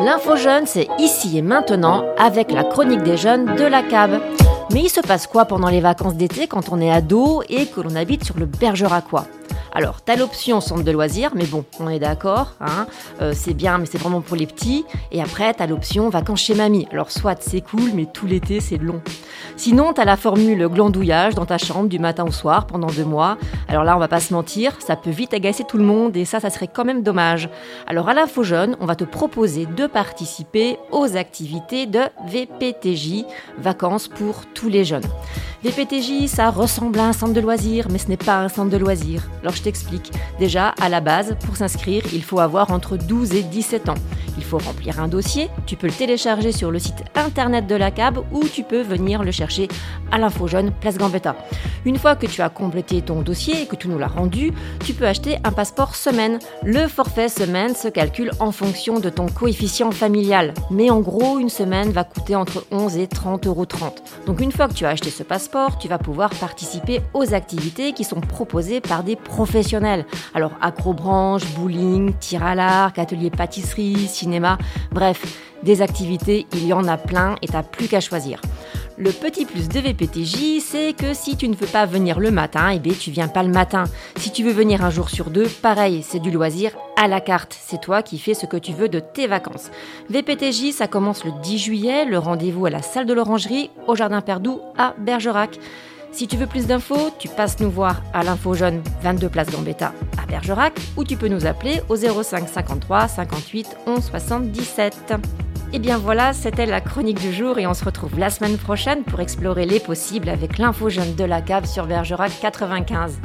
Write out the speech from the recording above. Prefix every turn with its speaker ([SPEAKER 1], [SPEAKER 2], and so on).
[SPEAKER 1] L'info jeune, c'est ici et maintenant avec la chronique des jeunes de la CAB. Mais il se passe quoi pendant les vacances d'été quand on est ado et que l'on habite sur le Bergeracois? Alors, t'as l'option centre de loisirs, mais bon, on est d'accord, hein, euh, c'est bien, mais c'est vraiment pour les petits. Et après, t'as l'option vacances chez mamie. Alors, soit c'est cool, mais tout l'été, c'est long. Sinon, t'as la formule glandouillage dans ta chambre du matin au soir pendant deux mois. Alors là, on va pas se mentir, ça peut vite agacer tout le monde et ça, ça serait quand même dommage. Alors, à faux jeune, on va te proposer de participer aux activités de VPTJ, vacances pour tous les jeunes. VPTJ, ça ressemble à un centre de loisirs, mais ce n'est pas un centre de loisirs. Alors je t'explique. Déjà, à la base, pour s'inscrire, il faut avoir entre 12 et 17 ans. Il faut remplir un dossier, tu peux le télécharger sur le site internet de la CAB ou tu peux venir le chercher à l'info jeune Place Gambetta. Une fois que tu as complété ton dossier et que tu nous l'as rendu, tu peux acheter un passeport semaine. Le forfait semaine se calcule en fonction de ton coefficient familial. Mais en gros, une semaine va coûter entre 11 et 30 euros. Donc une fois que tu as acheté ce passeport, tu vas pouvoir participer aux activités qui sont proposées par des professionnels. Alors acrobranche, bowling, tir à l'arc, atelier pâtisserie, cinéma, bref, des activités, il y en a plein et t'as plus qu'à choisir. Le petit plus de VPTJ, c'est que si tu ne veux pas venir le matin, eh bien tu viens pas le matin. Si tu veux venir un jour sur deux, pareil, c'est du loisir à la carte. C'est toi qui fais ce que tu veux de tes vacances. VPTJ, ça commence le 10 juillet, le rendez-vous à la salle de l'Orangerie, au Jardin Perdou, à Bergerac. Si tu veux plus d'infos, tu passes nous voir à l'info jaune 22 place Gambetta à Bergerac ou tu peux nous appeler au 05 53 58 11 77. Et bien voilà, c'était la chronique du jour et on se retrouve la semaine prochaine pour explorer les possibles avec l'info jeune de la cave sur Bergerac 95.